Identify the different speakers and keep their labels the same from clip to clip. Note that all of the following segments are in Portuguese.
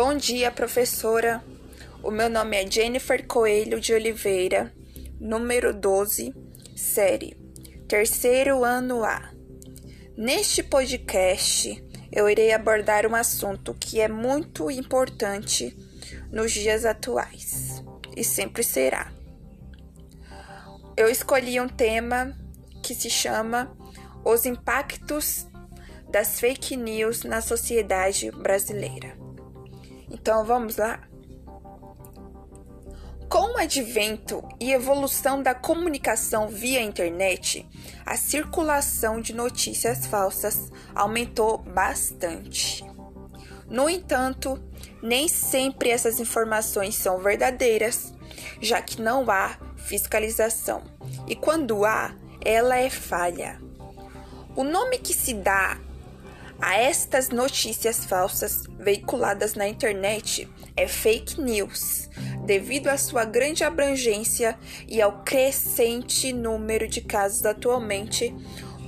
Speaker 1: Bom dia, professora. O meu nome é Jennifer Coelho de Oliveira, número 12, série Terceiro Ano A. Neste podcast, eu irei abordar um assunto que é muito importante nos dias atuais e sempre será. Eu escolhi um tema que se chama Os impactos das fake news na sociedade brasileira. Então vamos lá? Com o advento e evolução da comunicação via internet, a circulação de notícias falsas aumentou bastante. No entanto, nem sempre essas informações são verdadeiras, já que não há fiscalização, e quando há, ela é falha. O nome que se dá a estas notícias falsas veiculadas na internet é fake news, devido à sua grande abrangência e ao crescente número de casos atualmente.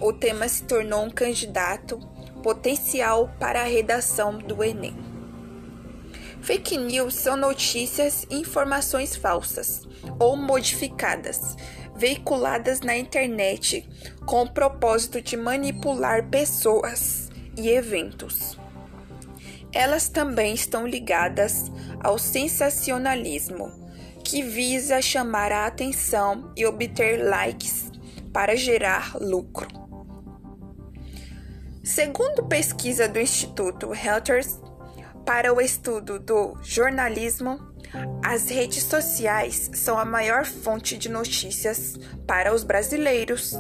Speaker 1: O tema se tornou um candidato potencial para a redação do Enem. Fake news são notícias e informações falsas ou modificadas, veiculadas na internet com o propósito de manipular pessoas e eventos. Elas também estão ligadas ao sensacionalismo, que visa chamar a atenção e obter likes para gerar lucro. Segundo pesquisa do Instituto Reuters para o estudo do jornalismo, as redes sociais são a maior fonte de notícias para os brasileiros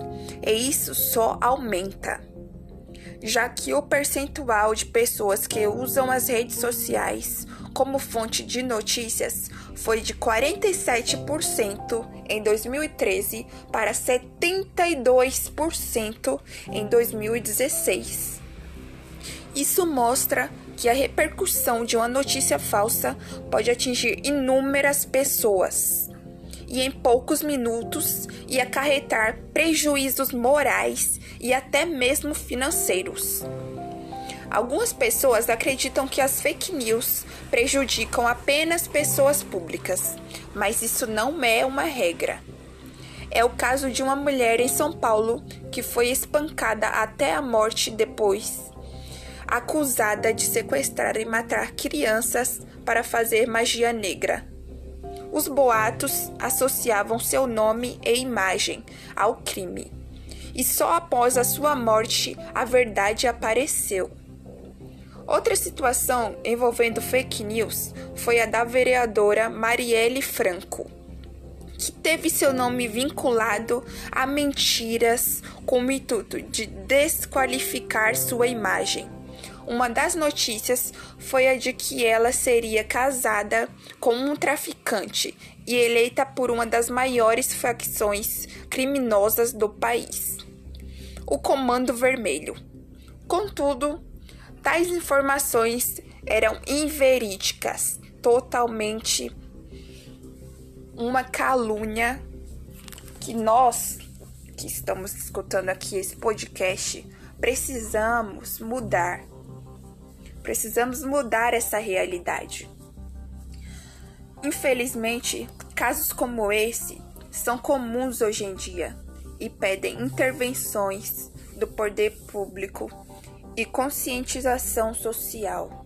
Speaker 1: e isso só aumenta já que o percentual de pessoas que usam as redes sociais como fonte de notícias foi de 47% em 2013 para 72% em 2016. Isso mostra que a repercussão de uma notícia falsa pode atingir inúmeras pessoas e em poucos minutos e acarretar prejuízos morais e até mesmo financeiros. Algumas pessoas acreditam que as fake news prejudicam apenas pessoas públicas, mas isso não é uma regra. É o caso de uma mulher em São Paulo que foi espancada até a morte depois, acusada de sequestrar e matar crianças para fazer magia negra. Os boatos associavam seu nome e imagem ao crime, e só após a sua morte a verdade apareceu. Outra situação envolvendo fake news foi a da vereadora Marielle Franco, que teve seu nome vinculado a mentiras com o intuito de desqualificar sua imagem. Uma das notícias foi a de que ela seria casada com um traficante e eleita por uma das maiores facções criminosas do país, o Comando Vermelho. Contudo, tais informações eram inverídicas, totalmente uma calúnia que nós que estamos escutando aqui esse podcast precisamos mudar Precisamos mudar essa realidade. Infelizmente, casos como esse são comuns hoje em dia e pedem intervenções do poder público e conscientização social.